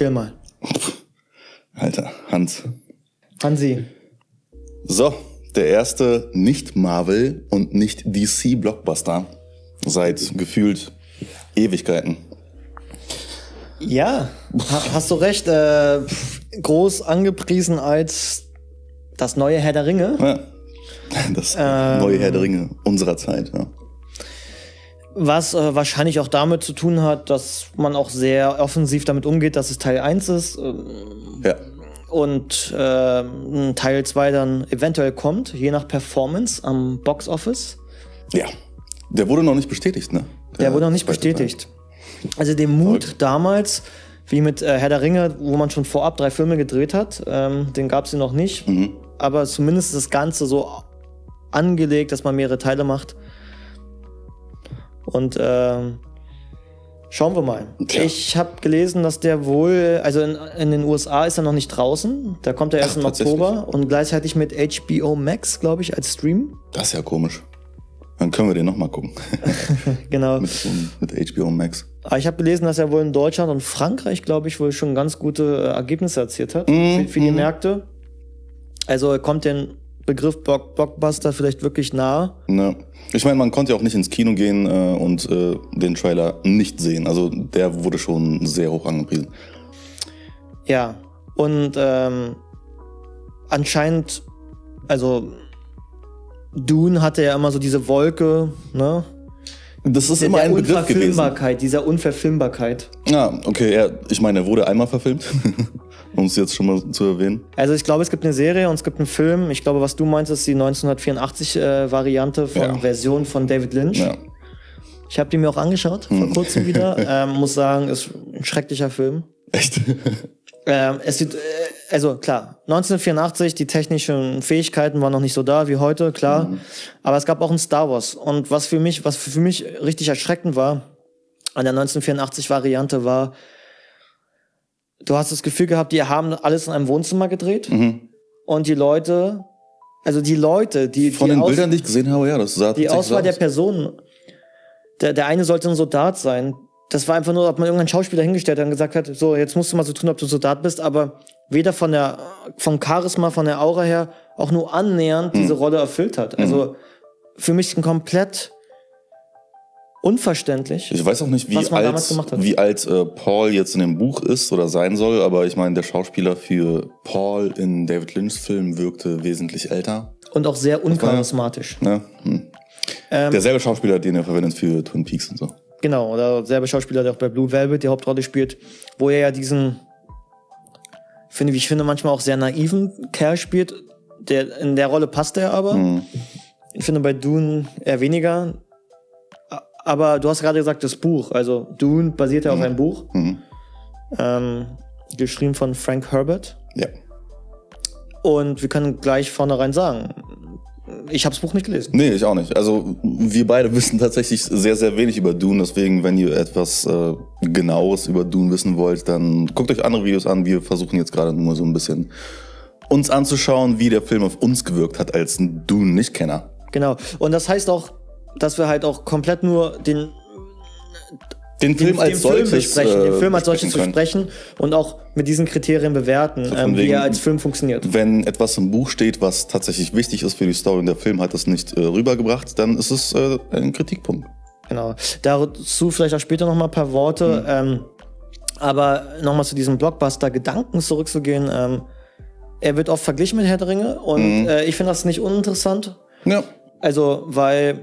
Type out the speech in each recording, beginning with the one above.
chill mal. Alter, Hans. Hansi. So, der erste Nicht-Marvel und Nicht-DC-Blockbuster seit gefühlt Ewigkeiten. Ja, ha hast du recht. Äh, groß angepriesen als das neue Herr der Ringe. Ja, das neue Herr der Ringe unserer Zeit. Ja. Was äh, wahrscheinlich auch damit zu tun hat, dass man auch sehr offensiv damit umgeht, dass es Teil 1 ist ähm, ja. und äh, Teil 2 dann eventuell kommt, je nach Performance am Box Office. Ja. Der wurde noch nicht bestätigt, ne? Der, wurde noch nicht zweite Teil. bestätigt. Also den Mut Verrückt. damals, wie mit äh, Herr der Ringe, wo man schon vorab drei Filme gedreht hat, ähm, den gab es noch nicht. Mhm. Aber zumindest ist das Ganze so angelegt, dass man mehrere Teile macht. Und ähm, schauen wir mal. Tja. Ich habe gelesen, dass der wohl, also in, in den USA ist er noch nicht draußen. Da kommt er erst Ach, im? Oktober und gleichzeitig mit HBO Max, glaube ich, als Stream. Das ist ja komisch. Dann können wir den nochmal gucken. Genau. mit, mit HBO Max. Aber ich habe gelesen, dass er wohl in Deutschland und Frankreich, glaube ich, wohl schon ganz gute äh, Ergebnisse erzielt hat Mhm, für, für die mhm. Märkte. Also kommt den Begriff Block Blockbuster vielleicht wirklich nahe. Ne. Ich meine, man konnte ja auch nicht ins Kino gehen äh, und äh, den Trailer nicht sehen. Also der wurde schon sehr hoch angepriesen. Ja. Und ähm, anscheinend, also Dune hatte ja immer so diese Wolke, ne? Das ist Der, immer der ein Begriff gewesen. Unverfilmbarkeit, dieser Unverfilmbarkeit. Ja, okay, ja, ich meine, er wurde einmal verfilmt, um es jetzt schon mal zu erwähnen. Also ich glaube, es gibt eine Serie und es gibt einen Film. Ich glaube, was du meinst, ist die 1984-Variante von Ja. Version von David Lynch. Ja. Ich habe die mir auch angeschaut, vor Hm. kurzem wieder. ähm, muss sagen, ist ein schrecklicher Film. Echt? Ähm, es sieht, äh, also klar, 1984, die technischen Fähigkeiten waren noch nicht so da wie heute, klar. Mhm. Aber es gab auch ein Star Wars. Und was für mich, was für mich richtig erschreckend war, an der 1984-Variante war, du hast das Gefühl gehabt, die haben alles in einem Wohnzimmer gedreht. Mhm. Und die Leute, also die Leute, die, Von die, den Aus, Bildern, die ich gesehen habe, ja, das sah die Auswahl der. Personen, der, der eine sollte ein Soldat sein. Das war einfach nur, ob man irgendeinen Schauspieler hingestellt hat und gesagt hat, so, jetzt musst du mal so tun, ob du Soldat bist, aber weder von der, vom Charisma, von der Aura her, auch nur annähernd Hm. diese Rolle erfüllt hat. Also, für mich ein komplett unverständlich. Ich weiß auch nicht, wie alt, wie alt äh, Paul jetzt in dem Buch ist oder sein soll, aber ich meine, der Schauspieler für Paul in David Lynchs Film wirkte wesentlich älter. Und auch sehr uncharismatisch. Ne? Hm. Ähm, Derselbe Schauspieler, den er verwendet für Twin Peaks und so. Genau, oder selber Schauspieler, der auch bei Blue Velvet die Hauptrolle spielt, wo er ja diesen, finde, wie ich finde, manchmal auch sehr naiven Kerl spielt. Der, in der Rolle passt er aber. Hm. Ich finde bei Dune eher weniger. Aber du hast gerade gesagt, das Buch. Also Dune basiert ja auf einem Buch. Mhm. Ähm, geschrieben von Frank Herbert. Ja. Und wir können gleich vornherein sagen, ich habe das Buch nicht gelesen. Nee, ich auch nicht. Also wir beide wissen tatsächlich sehr, sehr wenig über Dune. Deswegen, wenn ihr etwas äh, Genaues über Dune wissen wollt, dann guckt euch andere Videos an. Wir versuchen jetzt gerade nur so ein bisschen uns anzuschauen, wie der Film auf uns gewirkt hat als ein Dune-Nicht-Kenner. Genau. Und das heißt auch, dass wir halt auch komplett nur den Den den, Film als den Film solches besprechen, den äh, Film als solches besprechen können. besprechen und auch mit diesen Kriterien bewerten, von ähm, wie wegen- er als Film funktioniert. Wenn etwas im Buch steht, was tatsächlich wichtig ist für die Story und der Film hat das nicht äh, rübergebracht, dann ist es äh, ein Kritikpunkt. Genau. Dazu vielleicht auch später noch mal ein paar Mhm. Worte. Ähm, aber noch mal zu diesem Blockbuster-Gedanken zurückzugehen. Ähm, er wird oft verglichen mit Herr der Ringe und Mhm. äh, ich finde das nicht uninteressant. Ja. Also, weil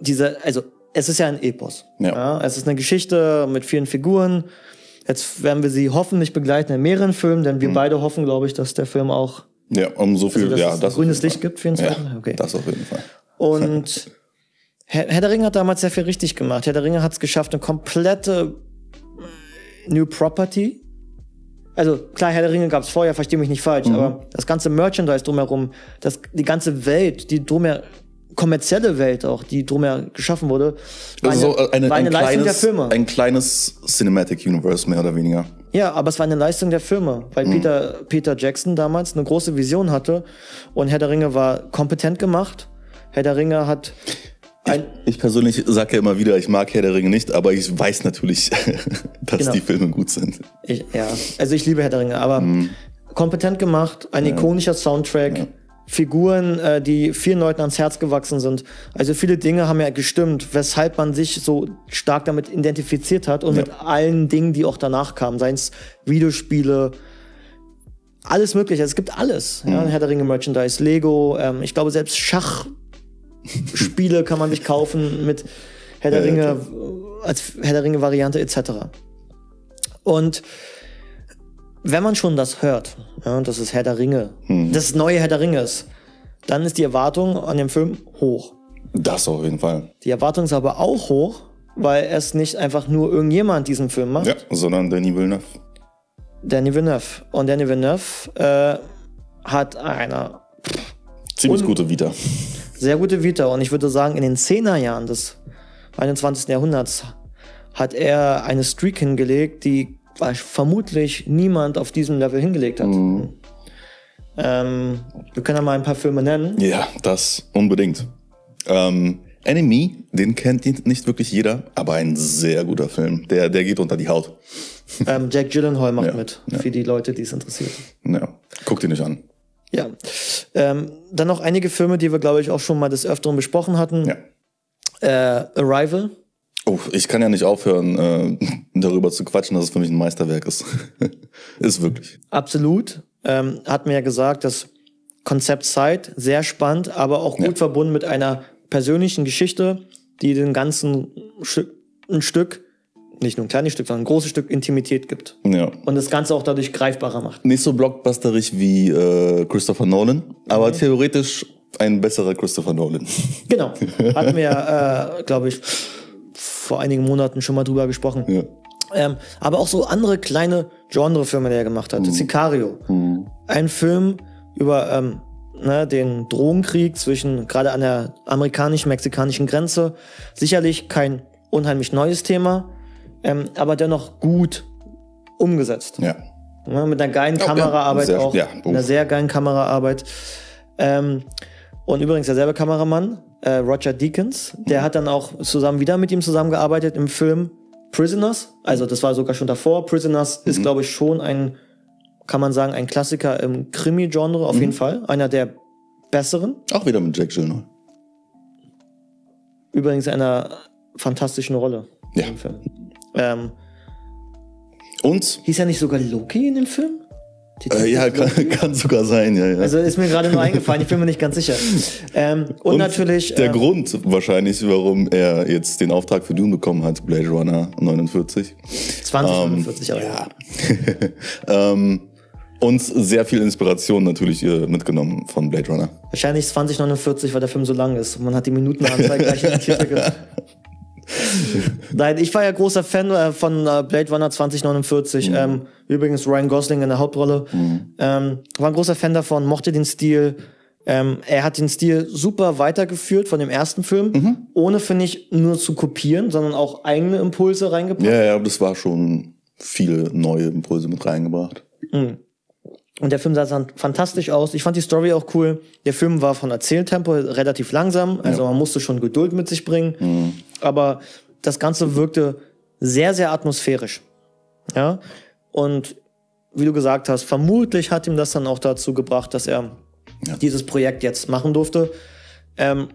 diese, also es ist ja ein Epos. Ja. es ist eine Geschichte mit vielen Figuren. Jetzt werden wir sie hoffentlich begleiten in mehreren Filmen, denn Mhm. wir beide hoffen, glaube ich, dass der Film auch Ja, um so viel, Also, dass ja, es das grünes Licht gibt für den Ja? Okay. das auf jeden Fall. Und Herr, Herr der Ringe hat damals sehr viel richtig gemacht. Herr der Ringe hat es geschafft, eine komplette New Property. Also klar, Herr der Ringe gab es vorher, verstehe mich nicht falsch, Mhm. aber das ganze Merchandise drumherum, das, die ganze Welt, die drumher, kommerzielle Welt auch, die drumher geschaffen wurde, war Also so, äh, eine, war eine ein, Leistung der kleines, Filme. ein kleines Cinematic Universe, mehr oder weniger. Ja, aber es war eine Leistung der Filme, weil Mhm. Peter, Peter Jackson damals eine große Vision hatte und Herr der Ringe war kompetent gemacht. Herr der Ringe hat Ein, Ich persönlich sage ja immer wieder, ich mag Herr der Ringe nicht, aber ich weiß natürlich, dass Genau. die Filme gut sind. ich, ja, also ich liebe Herr der Ringe, aber kompetent gemacht, ein ikonischer Soundtrack, Figuren, äh, die vielen Leuten ans Herz gewachsen sind. Also viele Dinge haben ja gestimmt, weshalb man sich so stark damit identifiziert hat und mit allen Dingen, die auch danach kamen, seien es Videospiele, alles mögliche. Es gibt alles. Ja, Herr der Ringe Merchandise, Lego, ähm, ich glaube selbst Schachspiele kann man sich kaufen mit Herr der Ja, ja, Ringe als Herr der Ringe Variante etc. Und wenn man schon das hört, ja, das ist Herr der Ringe, das neue Herr der Ringe ist, dann ist die Erwartung an dem Film hoch. Das auf jeden Fall. Die Erwartung ist aber auch hoch, weil es nicht einfach nur irgendjemand diesen Film macht. Ja, sondern Danny Villeneuve. Danny Villeneuve. Und Danny Villeneuve äh, hat eine Ziemlich gute Vita. sehr gute Vita. Und ich würde sagen, in den 10er Jahren des 21. Jahrhunderts hat er eine Streak hingelegt, die vermutlich niemand auf diesem Level hingelegt hat. Ähm, wir können ja mal ein paar Filme nennen. Ja, das unbedingt. Ähm, Enemy, den kennt nicht wirklich jeder, aber ein sehr guter Film. Der, der geht unter die Haut. Ähm, Jack Gyllenhaal macht Ja, mit, ja. für die Leute, die es interessiert. Ja, guck dir nicht an. Ja. Ähm, dann noch einige Filme, die wir, glaube ich, auch schon mal des Öfteren besprochen hatten. Ja. Äh, Arrival. Oh, ich kann ja nicht aufhören, äh, darüber zu quatschen, dass es für mich ein Meisterwerk ist. ist wirklich. Absolut. Ähm, hat mir ja gesagt, das Konzept Zeit, sehr spannend, aber auch gut Ja. verbunden mit einer persönlichen Geschichte, die dem ganzen Stück, ein Stück, nicht nur ein kleines Stück, sondern ein großes Stück Intimität gibt. Ja. Und das Ganze auch dadurch greifbarer macht. Nicht so blockbusterig wie äh, Christopher Nolan, aber theoretisch ein besserer Christopher Nolan. Genau. Hatten wir, äh, glaube ich, vor einigen Monaten schon mal drüber gesprochen. ja. Ähm, aber auch so andere kleine Genrefilme, die er gemacht hat. Sicario. Ein Film über ähm, ne, den Drogenkrieg zwischen, gerade an der amerikanisch-mexikanischen Grenze. Sicherlich kein unheimlich neues Thema, ähm, aber dennoch gut umgesetzt. Ja. Ne, mit einer geilen Oh, ja, Kameraarbeit sehr- auch. ja, einer sehr geilen Kameraarbeit. Ähm, und übrigens derselbe Kameramann, äh, Roger Deakins, der hat dann auch zusammen wieder mit ihm zusammengearbeitet im Film Prisoners. Also das war sogar schon davor. Prisoners Mhm. ist, glaube ich, schon ein, kann man sagen, ein Klassiker im Krimi-Genre, auf Mhm. jeden Fall. Einer der besseren. Auch wieder mit Jack Gyllenhaal. Übrigens einer fantastischen Rolle Ja. im Film. Ähm, Und? hieß ja nicht sogar Loki in dem Film? Äh, ja, kann, kann sogar sein, ja, ja. Also ist mir gerade nur eingefallen, ich bin mir nicht ganz sicher. Ähm, und, natürlich. Der ähm, Grund wahrscheinlich, warum er jetzt den Auftrag für Dune bekommen hat, Blade Runner 49. 2049 aber Ja. ähm, und sehr viel Inspiration natürlich äh, mitgenommen von Blade Runner. Wahrscheinlich 2049, weil der Film so lang ist. Man hat die Minutenanzeige gleich in die Titel Nein, ich war ja großer Fan äh, von äh, Blade Runner 2049. Ähm, übrigens Ryan Gosling in der Hauptrolle. Ähm, war ein großer Fan davon, mochte den Stil. Ähm, er hat den Stil super weitergeführt von dem ersten Film, ohne, finde ich, nur zu kopieren, sondern auch eigene Impulse reingepackt. Ja, ja, das war schon viele neue Impulse mit reingebracht. Und der Film sah dann fantastisch aus. Ich fand die Story auch cool. Der Film war von Erzähltempo relativ langsam, also man musste schon Geduld mit sich bringen. Aber das Ganze wirkte sehr, sehr atmosphärisch. Ja. Und wie du gesagt hast, vermutlich hat ihm das dann auch dazu gebracht, dass er Ja. dieses Projekt jetzt machen durfte. Ähm,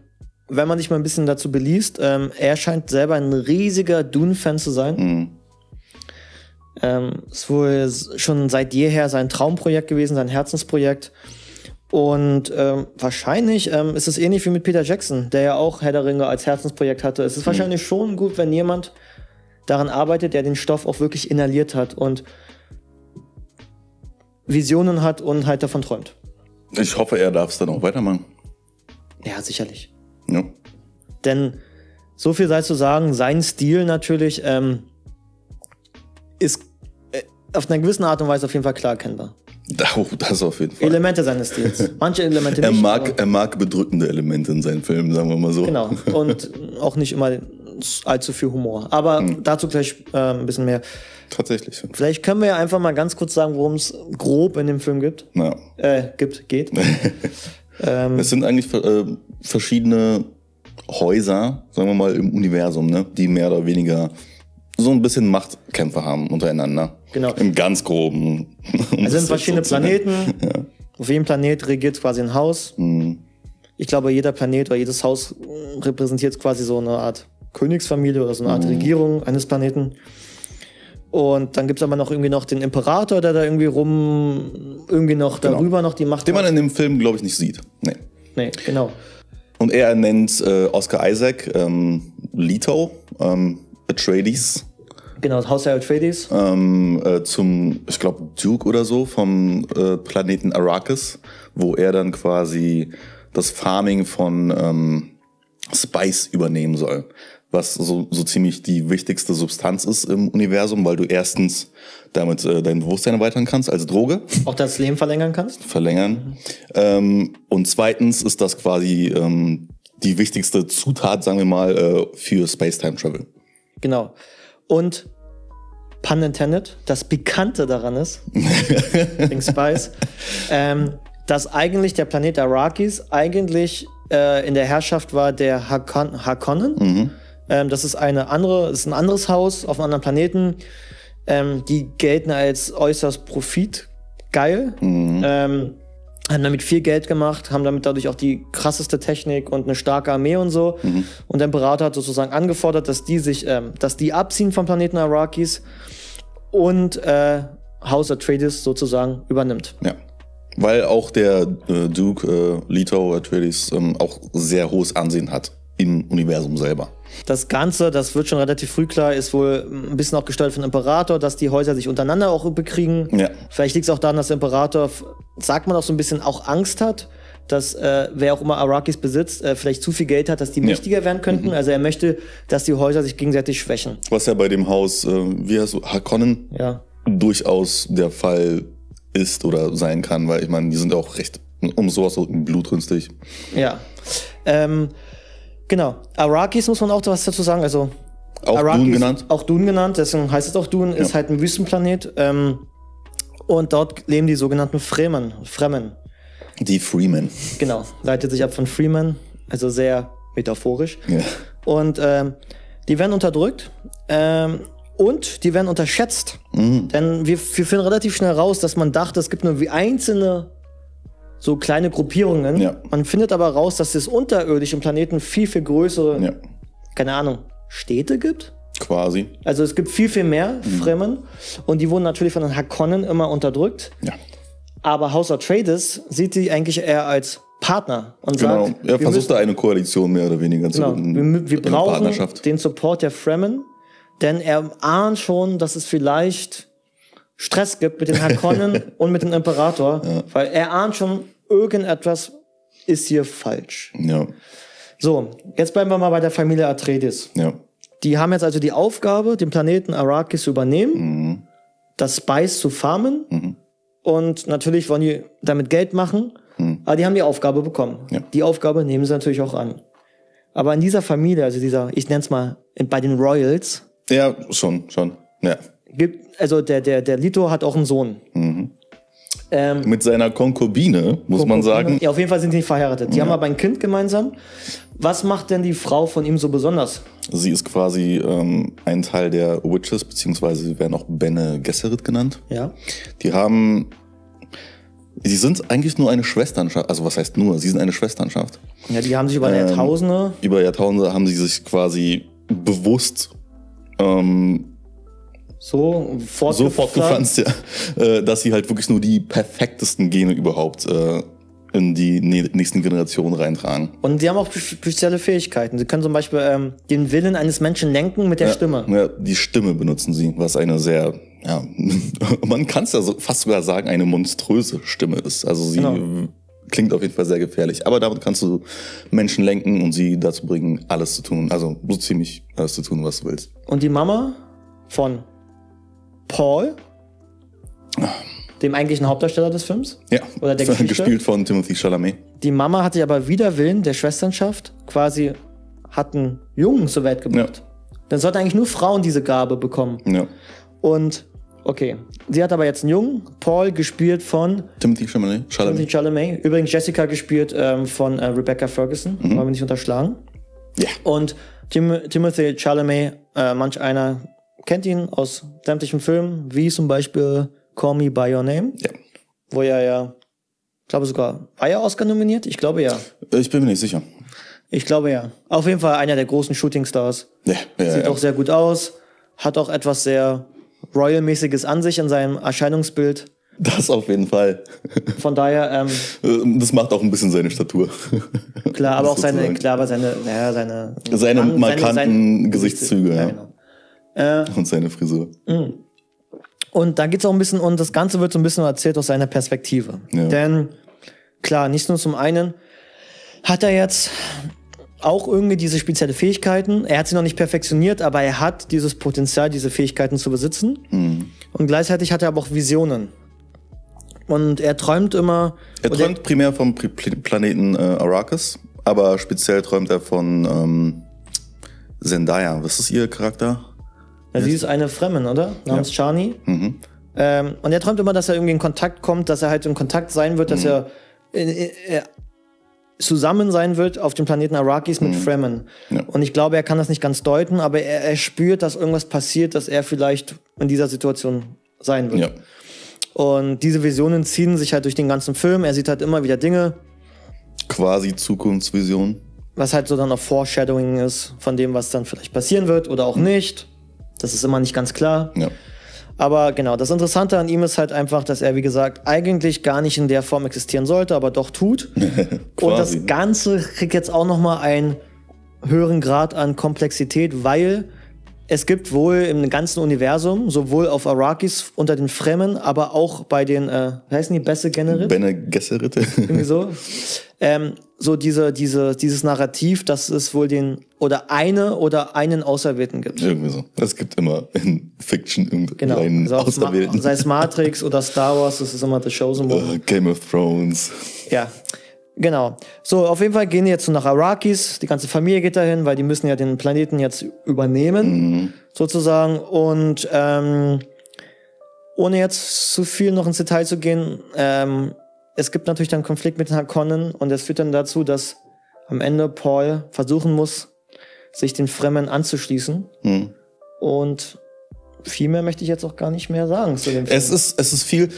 wenn man sich mal ein bisschen dazu beliest, ähm, er scheint selber ein riesiger Dune-Fan zu sein. Mhm. Ähm, ist wohl schon seit jeher sein Traumprojekt gewesen, sein Herzensprojekt. Und ähm, wahrscheinlich ähm, ist es ähnlich wie mit Peter Jackson, der ja auch Herr der Ringe als Herzensprojekt hatte. Es ist wahrscheinlich schon gut, wenn jemand daran arbeitet, der den Stoff auch wirklich inhaliert hat und Visionen hat und halt davon träumt. Ich hoffe, er darf es dann auch weitermachen. Ja, sicherlich. Ja. Denn so viel sei zu sagen, sein Stil natürlich ähm, ist äh, auf einer gewissen Art und Weise auf jeden Fall klar erkennbar. Oh, das auf jeden Fall. Elemente seines Stils. Manche Elemente Er nicht. mag, aber- er mag bedrückende Elemente in seinen Filmen, sagen wir mal so. Genau. Und auch nicht immer allzu viel Humor. Aber Hm. dazu gleich äh, ein bisschen mehr. Tatsächlich. Vielleicht können wir ja einfach mal ganz kurz sagen, worum es grob in dem Film gibt. Ja. Äh, gibt, geht. Es sind eigentlich äh, verschiedene Häuser, sagen wir mal, im Universum, ne, die mehr oder weniger so ein bisschen Machtkämpfe haben untereinander. Genau. Im ganz groben. Um Es das sind verschiedene so. Planeten. Auf jedem Planet regiert quasi ein Haus. Mhm. Ich glaube, jeder Planet oder jedes Haus repräsentiert quasi so eine Art Königsfamilie oder so eine Mhm. Art Regierung eines Planeten. Und dann gibt's aber noch irgendwie noch den Imperator, der da irgendwie rum, irgendwie noch darüber noch die Macht Den man hat. in dem Film, glaube ich, nicht sieht. Nee. Nee, genau. Und er ernennt äh, Oscar Isaac, ähm, Leto, ähm, Atreides, Genau, das Haus der Atreides. ähm, äh, zum, ich glaube, Duke oder so vom äh, Planeten Arrakis, wo er dann quasi das Farming von ähm, Spice übernehmen soll. Was so, so ziemlich die wichtigste Substanz ist im Universum, weil du erstens damit äh, dein Bewusstsein erweitern kannst als Droge, Auch das Leben verlängern kannst. verlängern. Ähm, und zweitens ist das quasi ähm, die wichtigste Zutat, sagen wir mal, äh, für Space-Time-Travel. Genau. Und pun intended, das Pikante daran ist, wegen Spice, ähm, dass eigentlich der Planet Arrakis eigentlich äh, in der Herrschaft war der Hakon Hakonnen. Ähm, das ist eine andere, ist ein anderes Haus auf einem anderen Planeten. Ähm, die gelten als äußerst profitgeil. Ähm, haben damit viel Geld gemacht, haben damit dadurch auch die krasseste Technik und eine starke Armee und so. Und der Imperator hat sozusagen angefordert, dass die sich, ähm, dass die abziehen vom Planeten Arrakis und äh, House Atreides sozusagen übernimmt. Ja. Weil auch der äh, Duke äh, Leto Atreides ähm, auch sehr hohes Ansehen hat im Universum selber. Das Ganze, das wird schon relativ früh klar, ist wohl ein bisschen auch gesteuert von Imperator, dass die Häuser sich untereinander auch bekriegen. Ja. Vielleicht liegt es auch daran, dass der Imperator, sagt man auch so ein bisschen, auch Angst hat, dass äh, wer auch immer Arrakis besitzt, äh, vielleicht zu viel Geld hat, dass die mächtiger werden könnten. Also er möchte, dass die Häuser sich gegenseitig schwächen. Was ja bei dem Haus, äh, wie heißt du, Harkonnen, Ja. durchaus der Fall ist oder sein kann, weil ich meine, die sind auch recht um sowas so blutrünstig. Ja. Ähm, genau. Arrakis muss man auch was dazu sagen. Also Auch Dune genannt. Auch Dune genannt, deswegen heißt es auch Dune, ist Ja. halt ein Wüstenplanet. Ähm, und dort leben die sogenannten Fremen. Fremen. Die Freeman. Genau. Leitet sich ab von Freeman. Also sehr metaphorisch. Ja. Und ähm, die werden unterdrückt. Ähm, und die werden unterschätzt. Mhm. Denn wir, wir finden relativ schnell raus, dass man dachte, es gibt nur wie einzelne so kleine Gruppierungen. Ja. Man findet aber raus, dass es unterirdisch im Planeten viel, viel größere, Ja, keine Ahnung, Städte gibt. quasi. Also es gibt viel, viel mehr Mhm. Fremen. Und die wurden natürlich von den Hakonnen immer unterdrückt. Ja. Aber House Atreides sieht die eigentlich eher als Partner und Genau. sagt, Er versucht müssen- da eine Koalition mehr oder weniger zu Genau. Wir, wir brauchen den Support der Fremen, denn er ahnt schon, dass es vielleicht Stress gibt mit den Harkonnen und mit dem Imperator, weil er ahnt schon, irgendetwas ist hier falsch. Ja, So, jetzt bleiben wir mal bei der Familie Atreides. ja. Die haben jetzt also die Aufgabe, den Planeten Arrakis zu übernehmen, Mhm. das Spice zu farmen und natürlich wollen die damit Geld machen, aber die haben die Aufgabe bekommen. Mhm. Ja. Die Aufgabe nehmen sie natürlich auch an. Aber in dieser Familie, also dieser, ich nenne es mal bei den Royals, Ja, schon, schon. Ja. gibt, also der, der, der Lito hat auch einen Sohn. Ähm, Mit seiner Konkubine, muss man sagen. Ja, auf jeden Fall sind die nicht verheiratet. Die haben aber ein Kind gemeinsam. Was macht denn die Frau von ihm so besonders? Sie ist quasi ähm, ein Teil der Witches, beziehungsweise sie werden auch Bene Gesserit genannt. Ja. Die haben. Sie sind eigentlich nur eine Schwesternschaft. Also was heißt nur? Sie sind eine Schwesternschaft. Ja, die haben sich über Ähm, Jahrtausende Über Jahrtausende haben sie sich quasi bewusst ähm, so so fortgepflanzt. fortgepflanzt, ja, äh, dass sie halt wirklich nur die perfektesten Gene überhaupt äh, in die nä- nächsten Generationen reintragen. Und die haben auch spe- spezielle Fähigkeiten. Sie können zum Beispiel ähm, den Willen eines Menschen lenken mit der Stimme. Ja, die Stimme benutzen sie, was eine sehr, ja, man kann es ja so fast sogar sagen, eine monströse Stimme ist. Also sie Genau. klingt auf jeden Fall sehr gefährlich. Aber damit kannst du Menschen lenken und sie dazu bringen, alles zu tun. Also so ziemlich alles zu tun, was du willst. Und die Mama von Paul, dem eigentlichen Hauptdarsteller des Films, Ja, Oder der Geschichte? gespielt von Timothy Chalamet. die Mama hatte aber wider Willen der Schwesternschaft quasi hat einen Jungen zur Welt gebracht. Dann sollten eigentlich nur Frauen diese Gabe bekommen. Ja. Und okay, sie hat aber jetzt einen Jungen, Paul gespielt von Timothy Chalamet. Timothy Chalamet. Chalamet. Übrigens Jessica gespielt ähm, von äh, Rebecca Ferguson, wollen wir nicht unterschlagen. Ja. Und Tim Timothy Chalamet, äh, manch einer kennt ihn aus sämtlichen Filmen, wie zum Beispiel Call Me By Your Name, Ja. wo er ja, ich glaube sogar, war er Oscar nominiert? Ich glaube ja. Ich bin mir nicht sicher. Ich glaube ja. Auf jeden Fall einer der großen Shootingstars. Ja, ja, Sieht ja. auch sehr gut aus, hat auch etwas sehr Royal-mäßiges an sich in seinem Erscheinungsbild. Das auf jeden Fall. Von daher, ähm, Äh, Das macht auch ein bisschen seine Statur. klar, aber auch seine, klar, aber seine, naja, seine, Seine markanten Gesichtszüge, ja. genau. Und seine Frisur. Und da geht's auch ein bisschen, und das Ganze wird so ein bisschen erzählt aus seiner Perspektive. Ja. Denn, klar, nicht nur zum einen hat er jetzt auch irgendwie diese spezielle Fähigkeiten. Er hat sie noch nicht perfektioniert, aber er hat dieses Potenzial, diese Fähigkeiten zu besitzen. Mhm. Und gleichzeitig hat er aber auch Visionen. Und er träumt immer. Er träumt primär vom Pl- Pl- Planeten äh, Arrakis, aber speziell träumt er von ähm, Zendaya. Was ist ihr Charakter? Ja, sie ist eine Fremen, oder? Namens Chani. Mhm. Ähm, und er träumt immer, dass er irgendwie in Kontakt kommt, dass er halt in Kontakt sein wird, Mhm. dass er äh, äh, zusammen sein wird auf dem Planeten Arrakis mit Fremen. Mhm. Ja. Und ich glaube, er kann das nicht ganz deuten, aber er, er spürt, dass irgendwas passiert, dass er vielleicht in dieser Situation sein wird. Ja. Und diese Visionen ziehen sich halt durch den ganzen Film. Er sieht halt immer wieder Dinge, Quasi Zukunftsvision. was halt so dann auch Foreshadowing ist von dem, was dann vielleicht passieren wird oder auch nicht. Das ist immer nicht ganz klar. Ja. Aber genau, das Interessante an ihm ist halt einfach, dass er, wie gesagt, eigentlich gar nicht in der Form existieren sollte, aber doch tut. Und das. Ganze kriegt jetzt auch nochmal einen höheren Grad an Komplexität, weil es gibt wohl im ganzen Universum, sowohl auf Arrakis unter den Fremen, aber auch bei den, äh, wie heißen die, Besse Generit? Bene Gesserit. irgendwie so. Ähm, so diese, diese, dieses Narrativ, dass es wohl den oder eine oder einen Auserwählten gibt. Irgendwie so. Es gibt immer in Fiction Genau. irgendeinen Also auf Ma- Auserwählten. sei es Matrix oder Star Wars, das ist immer The Chosen One. Äh, Game of Thrones. Ja, genau. So, auf jeden Fall gehen die jetzt so nach Arrakis. Die ganze Familie geht dahin, weil die müssen ja den Planeten jetzt übernehmen, sozusagen. Und ähm, ohne jetzt zu viel noch ins Detail zu gehen, ähm, es gibt natürlich dann einen Konflikt mit den Harkonnen und es führt dann dazu, dass am Ende Paul versuchen muss, sich den Fremden anzuschließen. Hm. Und viel mehr möchte ich jetzt auch gar nicht mehr sagen zu dem Film. Es ist, es ist viel.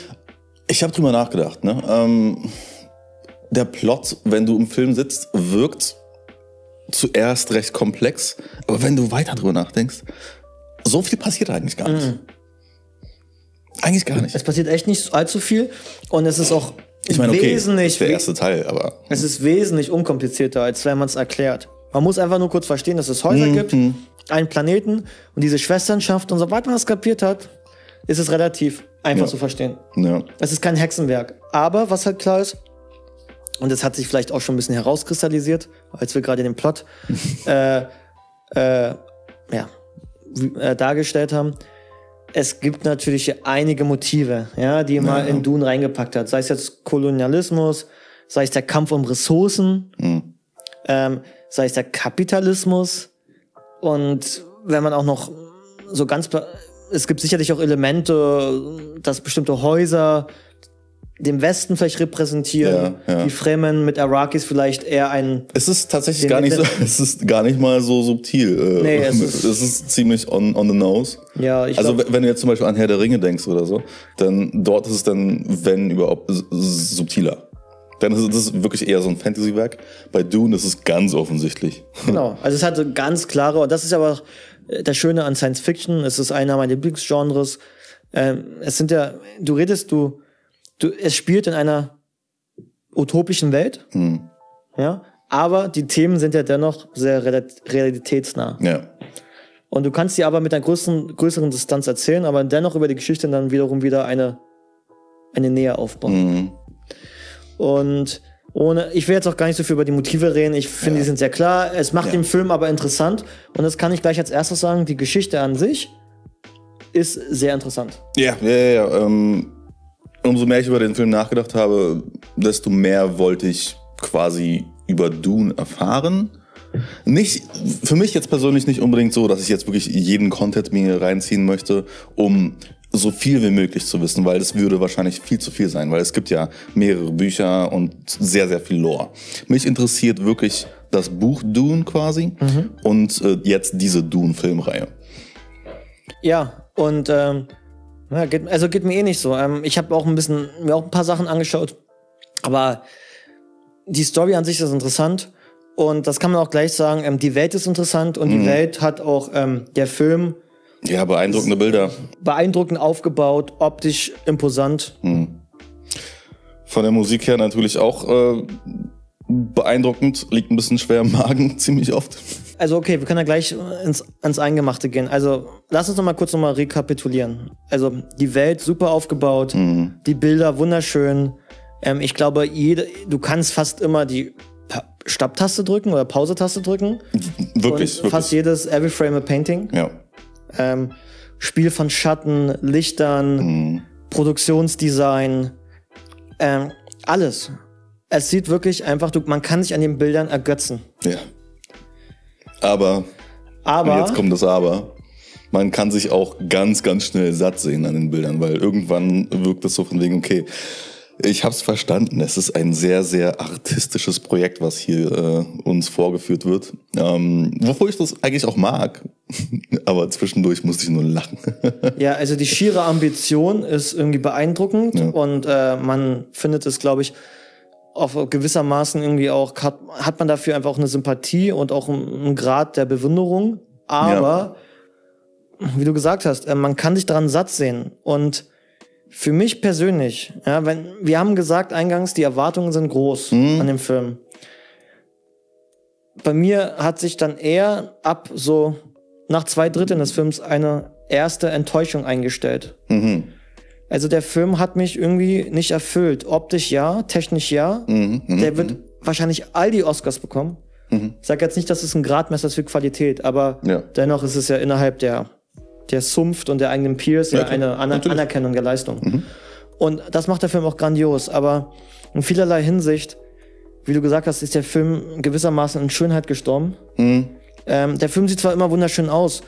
Ich habe drüber nachgedacht. Ne? Ähm, der Plot, wenn du im Film sitzt, wirkt zuerst recht komplex, aber wenn du weiter drüber nachdenkst, so viel passiert eigentlich gar nicht. Eigentlich gar nicht. Es passiert echt nicht allzu viel und es ist auch Ich meine, okay, wesentlich, der erste Teil, aber es ist wesentlich unkomplizierter, als wenn man es erklärt. Man muss einfach nur kurz verstehen, dass es Häuser gibt, einen Planeten und diese Schwesternschaft und sobald man das kapiert hat, ist es relativ einfach Ja. zu verstehen. ja. Es ist kein Hexenwerk. Aber was halt klar ist, und das hat sich vielleicht auch schon ein bisschen herauskristallisiert, als wir gerade den Plot äh, äh, ja, äh, dargestellt haben. Es gibt natürlich einige Motive, ja, die man in Dune reingepackt hat. Sei es jetzt Kolonialismus, sei es der Kampf um Ressourcen, Hm. ähm, sei es der Kapitalismus. Und wenn man auch noch so ganz, es gibt sicherlich auch Elemente, dass bestimmte Häuser den Westen vielleicht repräsentieren, Ja, ja. die Fremen mit Arrakis vielleicht eher ein, Es ist tatsächlich gar nicht so, es ist gar nicht mal so subtil. äh, Nee, es ist- es ist ziemlich on, on the nose. ja, ich Also glaub, wenn du jetzt zum Beispiel an Herr der Ringe denkst oder so, dann dort ist es dann, wenn überhaupt, subtiler. Dann ist es wirklich eher so ein Fantasy-Werk. Bei Dune ist es ganz offensichtlich. Genau, also es hat so ganz klare, und das ist aber das Schöne an Science Fiction, es ist einer meiner Lieblingsgenres. Ähm, es sind ja, du redest, du, du, es spielt in einer utopischen Welt, Hm. ja, aber die Themen sind ja dennoch sehr real- realitätsnah. Ja. Und du kannst sie aber mit einer größeren, größeren Distanz erzählen, aber dennoch über die Geschichte dann wiederum wieder eine, eine Nähe aufbauen. Mhm. Und ohne, ich will jetzt auch gar nicht so viel über die Motive reden. Ich finde, Ja. die sind sehr klar. Es macht Ja. den Film aber interessant. Und das kann ich gleich als erstes sagen. Die Geschichte an sich ist sehr interessant. Ja, ja, ja. ja. Ähm, umso mehr ich über den Film nachgedacht habe, desto mehr wollte ich quasi über Dune erfahren. Nicht, für mich jetzt persönlich nicht unbedingt so, dass ich jetzt wirklich jeden Content mir reinziehen möchte, um so viel wie möglich zu wissen, weil das würde wahrscheinlich viel zu viel sein, weil es gibt ja mehrere Bücher und sehr, sehr viel Lore. Mich interessiert wirklich das Buch Dune quasi und äh, jetzt diese Dune-Filmreihe. Ja, und ähm, ja, geht, also geht mir eh nicht so. Ähm, ich habe auch ein bisschen, mir auch ein paar Sachen angeschaut, aber die Story an sich ist interessant und das kann man auch gleich sagen. Ähm, die Welt ist interessant und die Welt hat auch ähm, der Film Ja, beeindruckende Bilder. beeindruckend aufgebaut, optisch imposant. Von der Musik her natürlich auch äh, beeindruckend. Liegt ein bisschen schwer im Magen, ziemlich oft. Also okay, wir können ja gleich ins, ins Eingemachte gehen. Also lass uns noch mal kurz noch mal rekapitulieren. Also die Welt super aufgebaut, die Bilder wunderschön. Ähm, ich glaube, jede, du kannst fast immer die Stab-Taste drücken oder Pause-Taste drücken. Wirklich, und fast wirklich. jedes Every Frame a Painting. Ja. Ähm, Spiel von Schatten, Lichtern, Mhm. Produktionsdesign, ähm, alles. Es sieht wirklich einfach, du, man kann sich an den Bildern ergötzen. ja. Aber, Aber jetzt kommt das Aber, man kann sich auch ganz, ganz schnell satt sehen an den Bildern, weil irgendwann wirkt es so von wegen, okay, ich hab's verstanden, es ist ein sehr, sehr artistisches Projekt, was hier äh, uns vorgeführt wird. Ähm, wovor ich das eigentlich auch mag, aber zwischendurch musste ich nur lachen. Ja, also die schiere Ambition ist irgendwie beeindruckend Ja. und äh, man findet es, glaube ich, auf gewissermaßen irgendwie auch, hat, hat man dafür einfach auch eine Sympathie und auch einen, Grad der Bewunderung. Aber, wie du gesagt hast, äh, man kann sich daran satt sehen. Und für mich persönlich, ja, wenn, wir haben gesagt eingangs, die Erwartungen sind groß an dem Film. Bei mir hat sich dann eher ab so nach zwei Dritteln des Films eine erste Enttäuschung eingestellt. mhm. Also der Film hat mich irgendwie nicht erfüllt. Optisch ja, technisch ja. Mhm. Mhm. Der wird wahrscheinlich all die Oscars bekommen. Mhm. Sag jetzt nicht, dass es ein Gradmesser ist für Qualität, aber Ja. dennoch ist es ja innerhalb der, der Zunft und der eigenen Peers ja, klar, eine Aner natürlich. Mhm. Anerkennung der Leistung. Und das macht der Film auch grandios, aber in vielerlei Hinsicht, wie du gesagt hast, ist der Film gewissermaßen in Schönheit gestorben. Mhm. Ähm, der Film sieht zwar immer wunderschön aus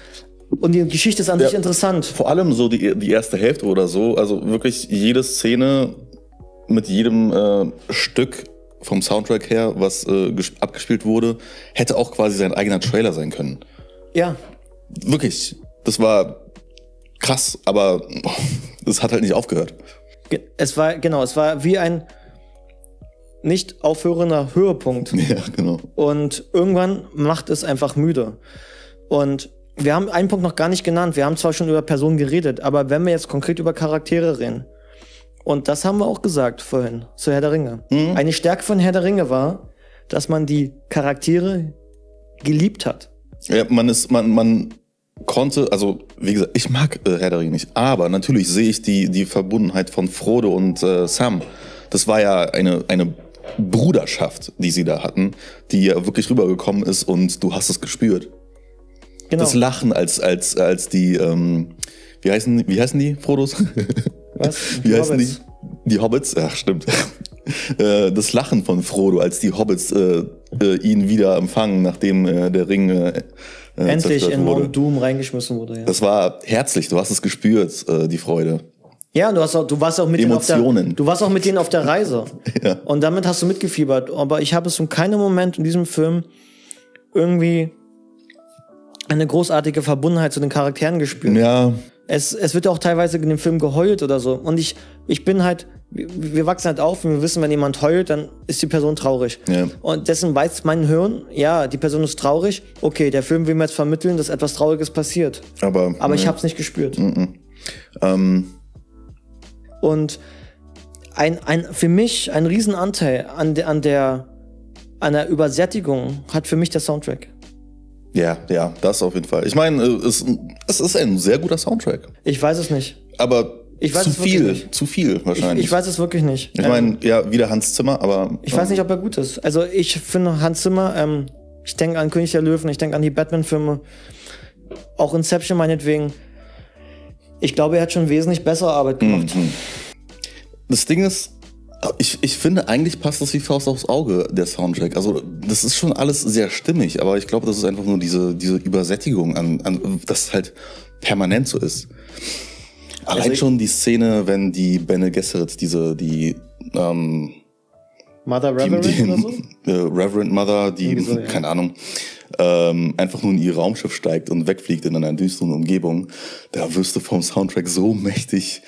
und die Geschichte ist an sich interessant. Vor allem so die, die erste Hälfte oder so, also wirklich jede Szene mit jedem äh, Stück vom Soundtrack her, was äh, ges- abgespielt wurde, hätte auch quasi sein eigener Trailer sein können. Ja, Wirklich, das war krass, aber es hat halt nicht aufgehört. Ge- Es war, genau, es war wie ein nicht aufhörender Höhepunkt. Ja, genau. Und irgendwann macht es einfach müde. Und wir haben einen Punkt noch gar nicht genannt. Wir haben zwar schon über Personen geredet, aber wenn wir jetzt konkret über Charaktere reden, und das haben wir auch gesagt vorhin zu Herr der Ringe. Eine Stärke von Herr der Ringe war, dass man die Charaktere geliebt hat. Ja, man ist, man, man konnte, also wie gesagt, ich mag äh, Herr der Ringe nicht, aber natürlich sehe ich die, die Verbundenheit von Frodo und äh, Sam. Das war ja eine, eine Bruderschaft, die sie da hatten, die ja wirklich rübergekommen ist und du hast es gespürt. Genau. Das Lachen als, als, als die, ähm, wie heißen, die- wie heißen die, Frodos? Was? Wie Die heißen Hobbits. die? Die Hobbits? Ach, stimmt. Äh, das Lachen von Frodo, als die Hobbits äh, äh, ihn wieder empfangen, nachdem äh, der Ring äh, äh, Endlich in. Mount Doom reingeschmissen wurde. Ja, Das war herzlich, du hast es gespürt, äh, die Freude. ja und du, hast auch, du warst auch mit denen auf der, Emotionen. du warst auch mit denen auf der Reise. Ja. Und damit hast du mitgefiebert. Aber ich habe es in keinem Moment in diesem Film irgendwie eine großartige Verbundenheit zu den Charakteren gespürt. Ja, Es, es wird ja auch teilweise in dem Film geheult oder so. Und ich, ich bin halt, wir, wachsen halt auf und wir wissen, wenn jemand heult, dann ist die Person traurig. Ja. Und dessen weiß mein Hirn, ja, die Person ist traurig. Okay, der Film will mir jetzt vermitteln, dass etwas Trauriges passiert. aber. Aber ich nee. habe es nicht gespürt. Ähm, Und ein, ein, für mich ein Riesenanteil an, der an der an der Übersättigung hat für mich der Soundtrack. Ja, ja, das auf jeden Fall. Ich meine, äh, es, es ist ein sehr guter Soundtrack. Ich weiß es nicht. Aber Ich weiß zu es viel, nicht. zu viel Ich, wahrscheinlich. ich weiß es wirklich nicht. Ich Ähm, meine, ja, wieder Hans Zimmer, aber. Ich weiß nicht, ob er gut ist. Also ich finde Hans Zimmer, ähm, ich denke an König der Löwen, ich denke an die Batman-Filme, auch Inception meinetwegen. Ich glaube, er hat schon wesentlich bessere Arbeit gemacht. Das Ding ist, ich, ich finde, eigentlich passt das wie Faust aufs Auge, der Soundtrack. Also, das ist schon alles sehr stimmig, aber ich glaube, das ist einfach nur diese, diese Übersättigung an, an, das halt permanent so ist. Allein Also schon die Szene, wenn die Bene Gesserit diese, die, ähm, Mother die, Reverend die, oder so? äh, Reverend Mother, die, so, ja. keine Ahnung, ähm, einfach nur in ihr Raumschiff steigt und wegfliegt in einer düsteren Umgebung, da wirst du vom Soundtrack so mächtig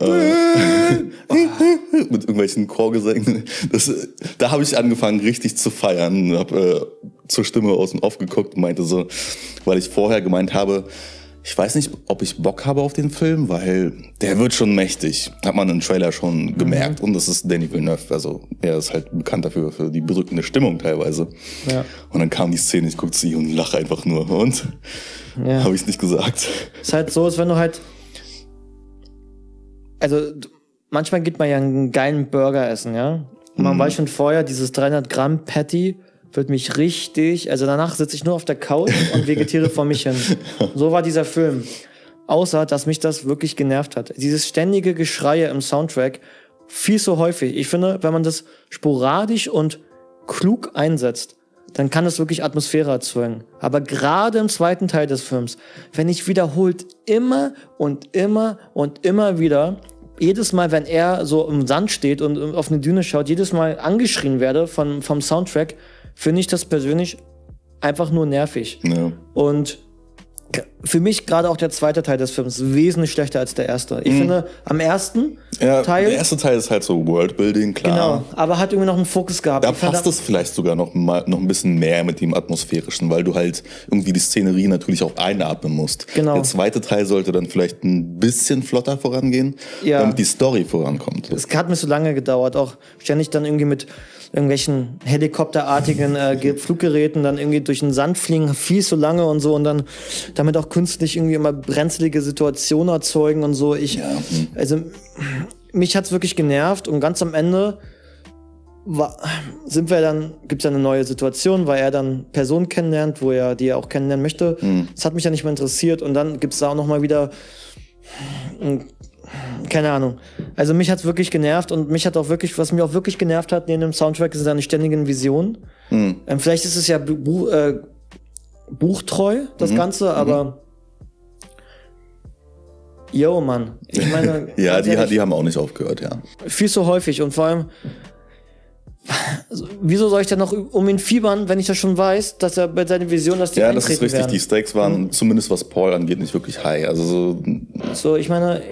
äh, mit irgendwelchen Chorgesängen. Das, da habe ich angefangen, richtig zu feiern. Hab äh, zur Stimme aus dem Off geguckt und meinte so, weil ich vorher gemeint habe, ich weiß nicht, ob ich Bock habe auf den Film, weil der wird schon mächtig. Hat man im Trailer schon gemerkt. Und das ist Danny Villeneuve. Also er ist halt bekannt dafür, für die bedrückende Stimmung teilweise. Ja. Und dann kam die Szene, ich gucke sie und lache einfach nur. Und Ja. habe ich nicht gesagt. ist halt so, als wenn du halt. Also, manchmal geht man ja einen geilen Burger essen, ja? Und man weiß schon vorher, dieses 300 Gramm Patty wird mich richtig. Also, danach sitze ich nur auf der Couch und vegetiere vor mich hin. So war dieser Film. Außer, dass mich das wirklich genervt hat. Dieses ständige Geschreie im Soundtrack, viel zu häufig. Ich finde, wenn man das sporadisch und klug einsetzt, dann kann es wirklich Atmosphäre erzeugen. Aber gerade im zweiten Teil des Films, wenn ich wiederholt immer und immer und immer wieder, jedes Mal, wenn er so im Sand steht und auf eine Düne schaut, jedes Mal angeschrien werde von, vom Soundtrack, finde ich das persönlich einfach nur nervig. Ja. Und für mich gerade auch der zweite Teil des Films wesentlich schlechter als der erste. Ich finde, am ersten Ja, Teil, der erste Teil ist halt so Worldbuilding, klar. genau, aber hat irgendwie noch einen Fokus gehabt. Da Ich passt es vielleicht sogar noch mal noch ein bisschen mehr mit dem atmosphärischen, weil du halt irgendwie die Szenerie natürlich auch einatmen musst. Genau. Der zweite Teil sollte dann vielleicht ein bisschen flotter vorangehen, Ja. damit die Story vorankommt. Es hat mir so lange gedauert, auch ständig dann irgendwie mit irgendwelchen helikopterartigen äh, Ge- Fluggeräten dann irgendwie durch den Sand fliegen, viel zu lange und so und dann damit auch künstlich irgendwie immer brenzlige Situationen erzeugen und so. Ich, also mich hat's wirklich genervt und ganz am Ende war, sind wir dann, gibt's ja eine neue Situation, weil er dann Personen kennenlernt, wo er die er auch kennenlernen möchte. Hm. Das hat mich ja nicht mehr interessiert und dann gibt's da auch noch mal wieder keine Ahnung. Also mich hat's wirklich genervt und mich hat auch wirklich, was mich auch wirklich genervt hat neben dem Soundtrack, sind seine ständigen Visionen. Hm. Ähm, vielleicht ist es ja bu äh, buchtreu, das Mhm. Ganze, aber yo, Mann. Ich meine, Ja, die, ehrlich, die haben auch nicht aufgehört, ja. viel zu häufig und vor allem, also, wieso soll ich denn noch um ihn fiebern, wenn ich das schon weiß, dass er bei seiner Vision, dass die Ja, das ist richtig. werden? Die Stakes waren zumindest was Paul angeht nicht wirklich high. Also so, So, ich meine,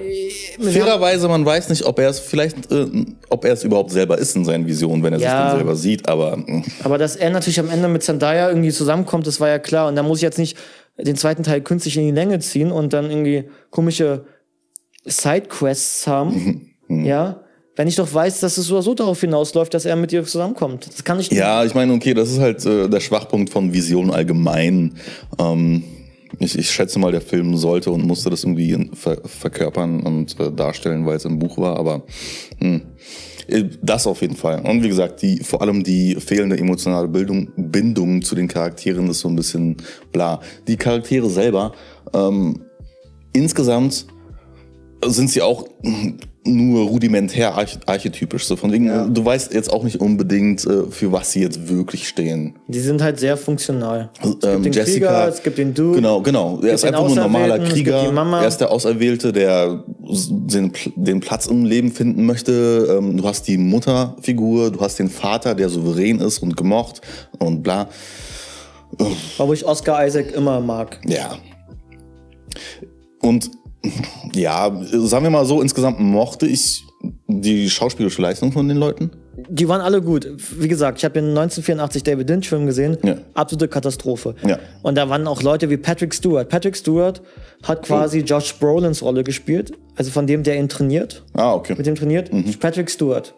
haben- fairerweise, man weiß nicht, ob er es vielleicht, äh, ob er es überhaupt selber ist in seinen Visionen, wenn er sich Ja. dann selber sieht. Aber äh, Aber dass er natürlich am Ende mit Zendaya irgendwie zusammenkommt, das war ja klar. Und da muss ich jetzt nicht den zweiten Teil künstlich in die Länge ziehen und dann irgendwie komische Sidequests haben. Ja. Wenn ich doch weiß, dass es so oder so darauf hinausläuft, dass er mit ihr zusammenkommt. Das kann ich nicht. Ja, ich meine, okay, das ist halt äh, der Schwachpunkt von Vision allgemein. Ähm, ich, ich schätze mal, der Film sollte und musste das irgendwie ver, verkörpern und äh, darstellen, weil es im Buch war, aber hm, äh, das auf jeden Fall. Und wie gesagt, die, vor allem die fehlende emotionale Bildung, Bindung zu den Charakteren ist so ein bisschen bla. Die Charaktere selber, ähm, insgesamt sind sie auch nur rudimentär arch archetypisch. So von wegen, Ja. du weißt jetzt auch nicht unbedingt, äh, für was sie jetzt wirklich stehen. Die sind halt sehr funktional. Es gibt Ähm, den Jessica- Krieger, es gibt den Dude. Genau, genau. Er ist einfach nur ein normaler Krieger. Er ist der Auserwählte, der den, den Platz im Leben finden möchte. Ähm, Du hast die Mutterfigur, du hast den Vater, der souverän ist und gemocht und bla. Wo ich Oscar Isaac immer mag. Ja. Und ja, sagen wir mal so, insgesamt mochte ich die schauspielerische Leistung von den Leuten. Die waren alle gut. Wie gesagt, ich habe den 1984 David Lynch-Film gesehen. Ja. Absolute Katastrophe. Ja. Und da waren auch Leute wie Patrick Stewart. Patrick Stewart hat quasi Josh Brolins Rolle gespielt. Also von dem, der ihn trainiert. Ah, okay. Mit dem trainiert. Patrick Stewart.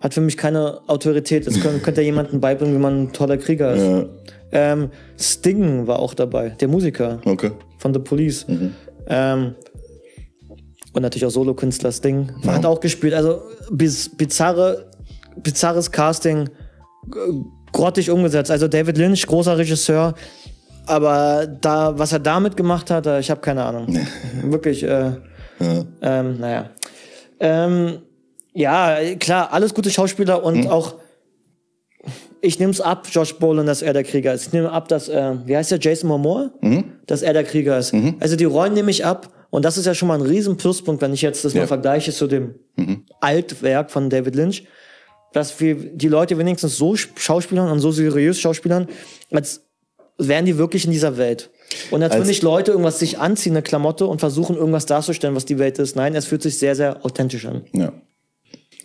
Hat für mich keine Autorität. Das könnte, könnte ja jemandem beibringen, wie man ein toller Krieger ist. Ja, Ähm, Sting war auch dabei. Der Musiker okay. von The Police. Ähm, und natürlich auch Solokünstler Sting. Hat auch gespielt. Also biz bizarre, bizarres Casting, g- grottig umgesetzt. Also David Lynch, großer Regisseur. Aber da, was er damit gemacht hat, äh, ich habe keine Ahnung. Wirklich, äh, ähm, naja. Ähm, ja, klar, alles gute Schauspieler und auch ich nehme es ab, Josh Brolin, dass er der Krieger ist. Ich nehme ab, dass, äh, wie heißt der, Jason Momoa? Dass er der Krieger ist. Also die Rollen nehme ich ab. Und das ist ja schon mal ein riesen Pluspunkt, wenn ich jetzt das mal Ja. vergleiche zu dem Altwerk von David Lynch. dass wir die Leute wenigstens so schauspielern und so seriös schauspielern, als wären die wirklich in dieser Welt. Und als würden nicht Leute irgendwas sich anziehen, eine Klamotte, und versuchen, irgendwas darzustellen, was die Welt ist. Nein, es fühlt sich sehr, sehr authentisch an. Ja.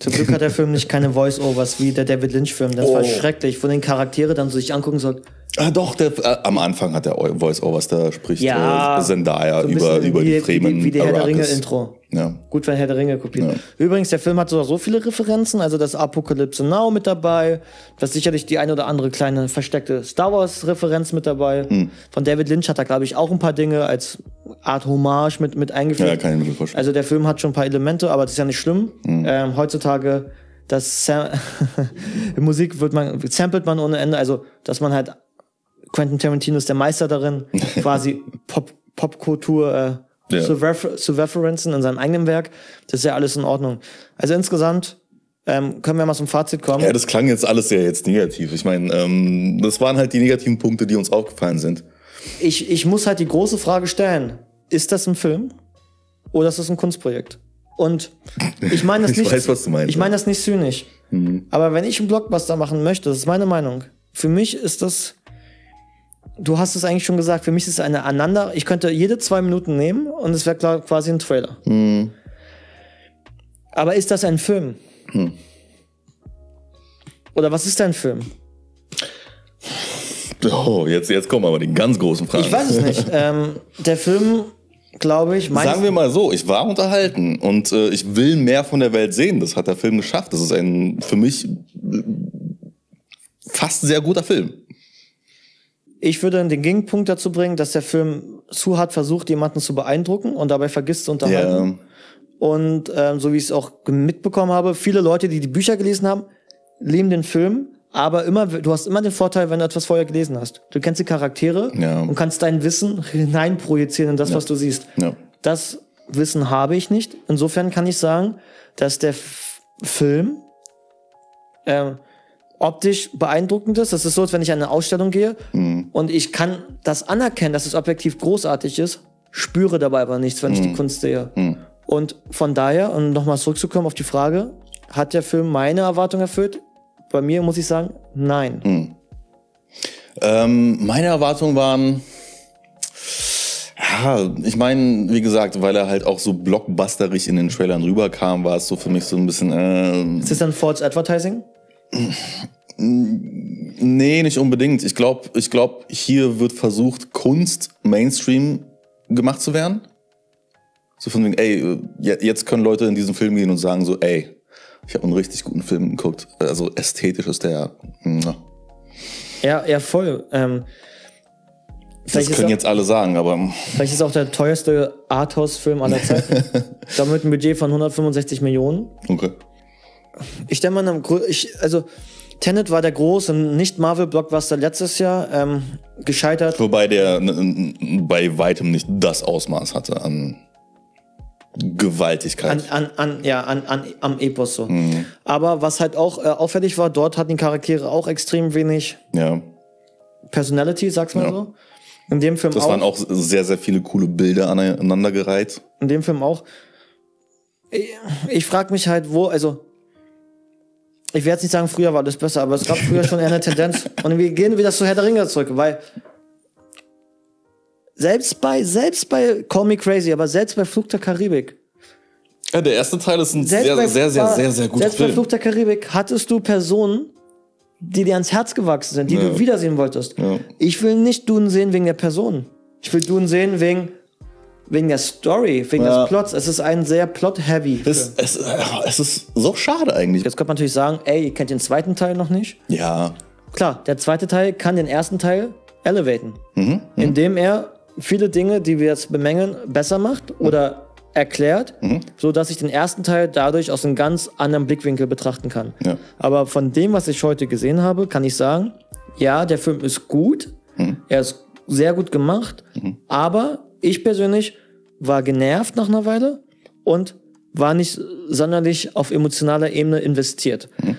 Zum Glück hat der Film nicht keine Voice-Overs wie der David Lynch-Film. Das oh. war schrecklich, wo den Charaktere dann so sich angucken sollten. Ah, doch, der, äh, am Anfang hat der Voice-Overs, da spricht ja, äh, Zendaya so über, über die Fremen. Wie, wie die Herr der Ringe-Intro. Ja. Gut, wenn Herr der Ringe kopiert. Ja. Übrigens, der Film hat so, so viele Referenzen, also das Apocalypse Now mit dabei, das ist sicherlich die eine oder andere kleine versteckte Star Wars-Referenz mit dabei. Hm. Von David Lynch hat er, glaube ich, auch ein paar Dinge als Art Hommage mit, mit eingeführt. Ja, kann ich mir vorstellen. Also der Film hat schon ein paar Elemente, aber das ist ja nicht schlimm. Hm. Ähm, heutzutage das Musik wird man samplet man ohne Ende, also dass man halt Quentin Tarantino ist der Meister darin, quasi Pop Popkultur äh, ja. zu, refer zu referenzen in seinem eigenen Werk. Das ist ja alles in Ordnung. Also insgesamt ähm, können wir mal zum Fazit kommen. Ja, das klang jetzt alles ja jetzt negativ. Ich meine, ähm, das waren halt die negativen Punkte, die uns aufgefallen sind. Ich, ich muss halt die große Frage stellen: Ist das ein Film oder ist das ein Kunstprojekt? Und ich meine das ich nicht. Weiß, was du meinst. Ich meine das nicht zynisch. Mhm. Aber wenn ich einen Blockbuster machen möchte, das ist meine Meinung. Für mich ist das du hast es eigentlich schon gesagt, für mich ist es eine Aneinander. Ich könnte jede zwei Minuten nehmen und es wäre quasi ein Trailer. Mhm. Aber ist das ein Film? Mhm. Oder was ist ein Film? Oh, jetzt, jetzt kommen aber die ganz großen Fragen. Ich weiß es nicht. ähm, der Film, glaube ich, Sagen wir mal so, ich war unterhalten und äh, ich will mehr von der Welt sehen. Das hat der Film geschafft. Das ist ein für mich fast sehr guter Film. Ich würde den Gegenpunkt dazu bringen, dass der Film zu hart versucht, jemanden zu beeindrucken und dabei vergisst zu unterhalten. Ja. Und ähm, so wie ich es auch mitbekommen habe, viele Leute, die die Bücher gelesen haben, lieben den Film, aber immer, du hast immer den Vorteil, wenn du etwas vorher gelesen hast. Du kennst die Charaktere ja. und kannst dein Wissen hineinprojizieren in das, ja. was du siehst. Ja. Das Wissen habe ich nicht. Insofern kann ich sagen, dass der F Film äh, optisch beeindruckend ist. Das ist so, als wenn ich an eine Ausstellung gehe mhm. und ich kann das anerkennen, dass es objektiv großartig ist, spüre dabei aber nichts, wenn mhm. ich die mhm. Kunst sehe. Mhm. Und von daher, um nochmal zurückzukommen auf die Frage, hat der Film meine Erwartung erfüllt? Bei mir muss ich sagen, nein. Mhm. Ähm, meine Erwartungen waren, ja, ich meine, wie gesagt, weil er halt auch so blockbusterig in den Trailern rüberkam, war es so für mich so ein bisschen. Äh, ist das dann False Advertising? Nee, nicht unbedingt. Ich glaube, ich glaub, hier wird versucht, Kunst Mainstream gemacht zu werden. So von wegen, ey, jetzt können Leute in diesen Film gehen und sagen so, ey, ich habe einen richtig guten Film geguckt. Also ästhetisch ist der. Na. Ja, ja, voll. Ähm, das können auch, jetzt alle sagen, aber. Vielleicht ist auch der teuerste Arthouse-Film aller Zeiten. Damit ein Budget von 165 Millionen. Okay. Ich denke mal, ich, also Tenet war der große Nicht-Marvel-Blockbuster letztes Jahr, ähm, gescheitert. Wobei der bei weitem nicht das Ausmaß hatte an Gewaltigkeit. An, an, an, ja, an, an, am Epos so. Mhm. Aber was halt auch äh, auffällig war, dort hatten die Charaktere auch extrem wenig ja. Personality, sag's mal ja. so. In dem Film das auch. Das waren auch sehr, sehr viele coole Bilder aneinandergereiht. In dem Film auch. Ich, ich frage mich halt, wo, also ich werde jetzt nicht sagen, früher war das besser, aber es gab früher schon eher eine Tendenz. Und wir gehen wieder zu Herr der Ringe zurück, weil selbst bei, selbst bei Call Me Crazy, aber selbst bei Flug der Karibik. Ja, der erste Teil ist ein sehr, sehr, sehr, sehr, sehr, sehr guter Selbst Film. bei Flug der Karibik hattest du Personen, die dir ans Herz gewachsen sind, die ja. du wiedersehen wolltest. Ja. Ich will nicht Dune sehen wegen der Person. Ich will Dune sehen wegen wegen der Story, wegen ja. des Plots. Es ist ein sehr plot-heavy. Es, es, es, ist so schade eigentlich. Jetzt könnte man natürlich sagen, ey, ihr kennt den zweiten Teil noch nicht. Ja. Klar, der zweite Teil kann den ersten Teil elevaten, mhm, mhm. indem er viele Dinge, die wir jetzt bemängeln, besser macht oder erklärt, mhm. so dass ich den ersten Teil dadurch aus einem ganz anderen Blickwinkel betrachten kann. Ja. Aber von dem, was ich heute gesehen habe, kann ich sagen, ja, der Film ist gut, mhm. er ist sehr gut gemacht, mhm. aber ich persönlich war genervt nach einer Weile und war nicht sonderlich auf emotionaler Ebene investiert. Mhm.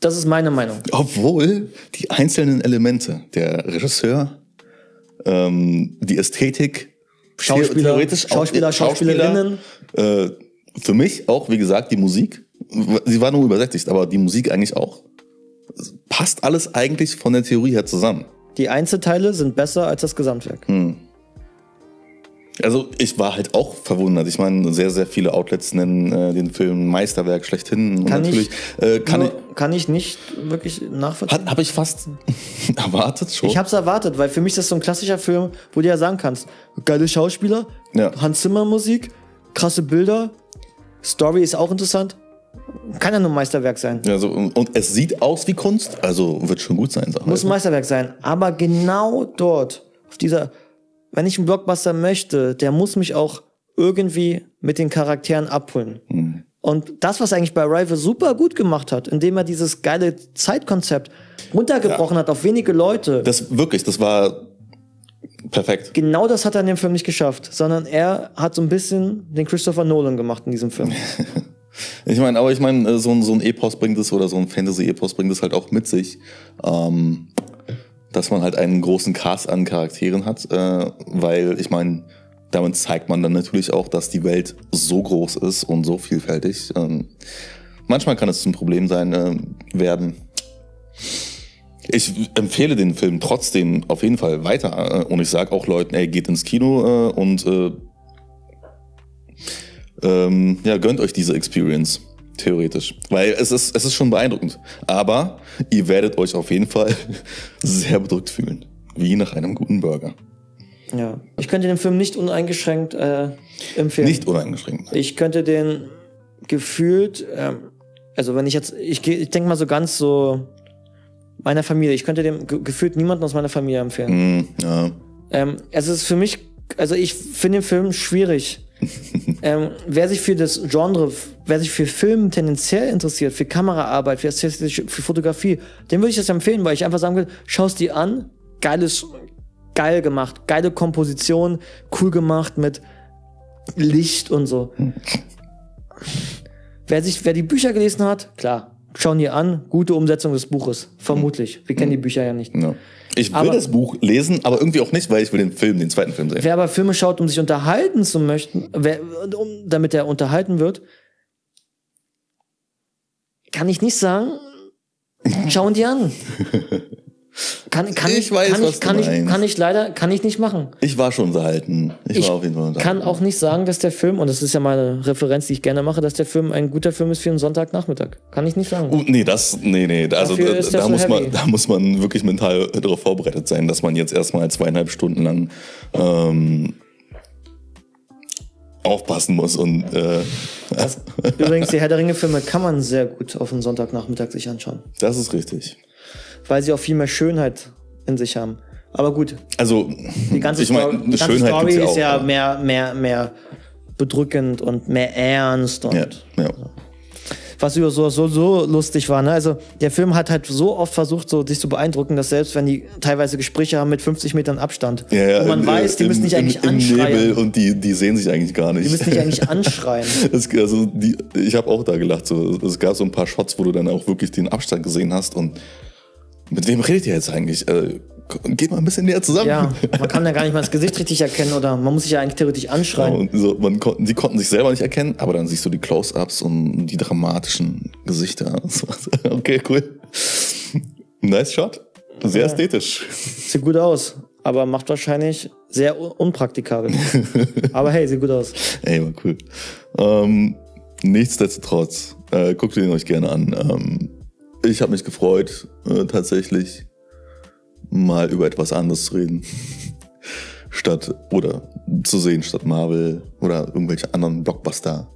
Das ist meine Meinung. Obwohl die einzelnen Elemente, der Regisseur, ähm, die Ästhetik, Schauspieler, Schauspieler, Schauspieler, Schauspielerinnen, äh, für mich auch, wie gesagt, die Musik sie war nur übersättigt, aber die Musik eigentlich auch. Passt alles eigentlich von der Theorie her zusammen. Die Einzelteile sind besser als das Gesamtwerk. Hm. Also ich war halt auch verwundert. Ich meine, sehr, sehr viele Outlets nennen äh, den Film Meisterwerk schlechthin. Und Kann natürlich ich, äh, kann nur, ich, kann ich nicht wirklich nachvollziehen. habe ich fast erwartet schon. Ich hab's erwartet, weil für mich ist das so ein klassischer Film, wo du ja sagen kannst, geile Schauspieler, Ja. Hans Zimmer Musik, krasse Bilder, Story ist auch interessant. Kann ja nur ein Meisterwerk sein. ja, so, und, es sieht aus wie Kunst, also wird schon gut sein. Muss ein. Meisterwerk sein. Aber genau dort, auf dieser, wenn ich einen Blockbuster möchte, der muss mich auch irgendwie mit den Charakteren abholen. Hm. Und das, was eigentlich bei Rival super gut gemacht hat, indem er dieses geile Zeitkonzept runtergebrochen hat auf wenige Leute, Das wirklich, das war perfekt. genau das hat er in dem Film nicht geschafft, sondern er hat so ein bisschen den Christopher Nolan gemacht in diesem Film. Ich meine, aber ich meine, äh, so ein, so ein Epos bringt es oder so ein Fantasy-Epos bringt es halt auch mit sich, ähm, dass man halt einen großen Cast an Charakteren hat, äh, weil ich meine, damit zeigt man dann natürlich auch, dass die Welt so groß ist und so vielfältig. Ähm, manchmal kann es zum Problem sein äh, werden. Ich empfehle den Film trotzdem auf jeden Fall weiter äh, und ich sage auch Leuten, ey, geht ins Kino äh, und äh, ähm, ja, gönnt euch diese Experience. Theoretisch. Weil es ist, es ist schon beeindruckend. Aber ihr werdet euch auf jeden Fall sehr bedrückt fühlen. Wie nach einem guten Burger. ja. Ich könnte den Film nicht uneingeschränkt äh, empfehlen. Nicht uneingeschränkt. Ich könnte den gefühlt, ähm, also wenn ich jetzt, ich, ich denke mal so ganz so meiner Familie, ich könnte dem ge gefühlt niemanden aus meiner Familie empfehlen. Hm, ja. Ähm, es ist für mich, also ich finde den Film schwierig. ähm, wer sich für das Genre, wer sich für Film tendenziell interessiert, für Kameraarbeit, für, für Fotografie, dem würde ich das empfehlen, weil ich einfach sagen will, schaust dir an, geiles, geil gemacht, geile Komposition, cool gemacht mit Licht und so. wer sich, wer die Bücher gelesen hat, klar, schauen dir an, gute Umsetzung des Buches, vermutlich. Wir kennen die Bücher ja nicht. ja. Ich will Aber- das Buch lesen, aber irgendwie auch nicht, weil ich will den Film, den zweiten Film sehen. Wer aber Filme schaut, um sich unterhalten zu möchten, wer, um, damit er unterhalten wird, kann ich nicht sagen, schauen die an. Kann, kann Ich ich, weiß, kann was ich, kann ich, kann ich leider, kann ich nicht machen. Ich war schon unterhalten. Ich, Ich war auf jeden Fall unterhalten. kann auch nicht sagen, dass der Film, und das ist ja meine Referenz, die ich gerne mache, dass der Film ein guter Film ist für einen Sonntagnachmittag. Kann ich nicht sagen. Uh, nee, das, nee, nee. Also Dafür da, da muss man, da muss man wirklich mental darauf vorbereitet sein, dass man jetzt erstmal zweieinhalb Stunden lang ähm, aufpassen muss und äh, Das, übrigens, die Herr der Ringe-Filme kann man sehr gut auf einen Sonntagnachmittag sich anschauen, das ist richtig. Weil sie auch viel mehr Schönheit in sich haben. Aber gut, Also Die ganze, ich Story, die ganze Schönheit Story ja ist auch. ja aber- mehr, mehr, mehr bedrückend und mehr ernst und ja, ja. was über so, so, so lustig war. Ne? Also der Film hat halt so oft versucht, so dich zu beeindrucken, dass selbst wenn die teilweise Gespräche haben mit 50 Metern Abstand, Ja, ja, wo man im- weiß, die im- müssen nicht eigentlich im anschreien. Nebel und die, die sehen sich eigentlich gar nicht. Die müssen nicht eigentlich anschreien. Es, also die, ich habe auch da gelacht. So. Es gab so ein paar Shots, wo du dann auch wirklich den Abstand gesehen hast. Und mit wem redet ihr jetzt eigentlich? Äh, geht mal ein bisschen näher zusammen. Ja, man kann ja gar nicht mal das Gesicht richtig erkennen oder man muss sich ja eigentlich theoretisch anschreien. Und so, man kon die konnten sich selber nicht erkennen, aber dann siehst du die Close-ups und die dramatischen Gesichter. okay, cool. Nice Shot. Sehr ästhetisch. Sieht gut aus, aber macht wahrscheinlich sehr un- unpraktikabel. aber hey, sieht gut aus. Ey, war cool. Ähm, nichtsdestotrotz, äh, guckt ihn euch gerne an. Ähm, ich habe mich gefreut, äh, tatsächlich mal über etwas anderes zu reden. statt, oder zu sehen, statt Marvel oder irgendwelche anderen Blockbuster.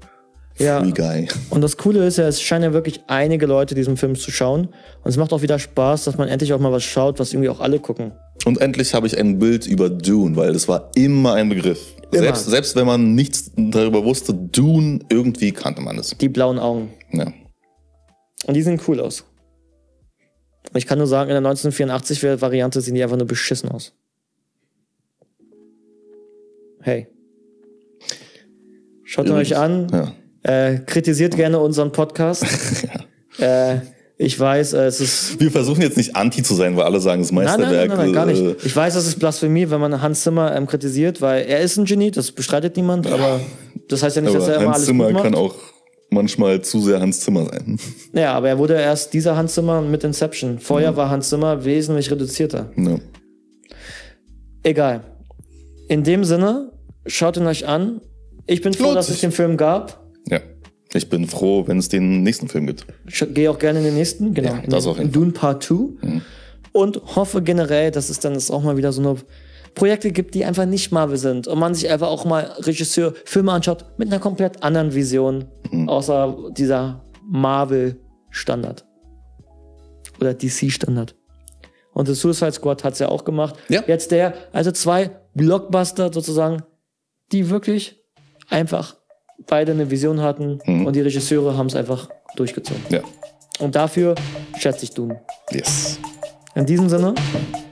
Ja. Free Guy. Und das Coole ist ja, es scheinen ja wirklich einige Leute diesen Film zu schauen. Und es macht auch wieder Spaß, dass man endlich auch mal was schaut, was irgendwie auch alle gucken. Und endlich habe ich ein Bild über Dune, weil das war immer ein Begriff. Immer. Selbst, selbst wenn man nichts darüber wusste, Dune, irgendwie kannte man es. Die blauen Augen. Ja. Und die sehen cool aus. Und ich kann nur sagen, in der 1984-Variante sehen die einfach nur beschissen aus. Hey. Schaut ihn euch an. Ja. Äh, kritisiert gerne unseren Podcast. äh, ich weiß, äh, es ist Wir versuchen jetzt nicht anti zu sein, weil alle sagen, es ist Nein, nein, Meisterwerk. nein, nein, gar äh, nicht. Ich weiß, das ist Blasphemie, wenn man Hans Zimmer ähm, kritisiert, weil er ist ein Genie, das bestreitet niemand, aber das heißt ja nicht, dass er immer Hans alles Zimmer gut macht. kann auch manchmal zu sehr Hans Zimmer sein. Ja, aber er wurde erst dieser Hans Zimmer mit Inception. Vorher war Hans Zimmer wesentlich reduzierter. Ja. Egal. In dem Sinne, schaut ihn euch an. Ich bin froh, Lohnt dass es den Film gab. ja. Ich bin froh, wenn es den nächsten Film gibt. Ich gehe auch gerne in den nächsten, genau. Ja, in das auf jeden in Dune Part 2. Und hoffe generell, dass es dann jetzt auch mal wieder so eine Projekte gibt, die einfach nicht Marvel sind. Und man sich einfach auch mal Regisseur Filme anschaut mit einer komplett anderen Vision, außer dieser Marvel-Standard. Oder DC-Standard. Und The Suicide Squad hat's ja auch gemacht. Ja. Jetzt der, also zwei Blockbuster sozusagen, die wirklich einfach beide eine Vision hatten und die Regisseure haben es einfach durchgezogen. Ja. Und dafür schätze ich Dune. Yes. In diesem Sinne,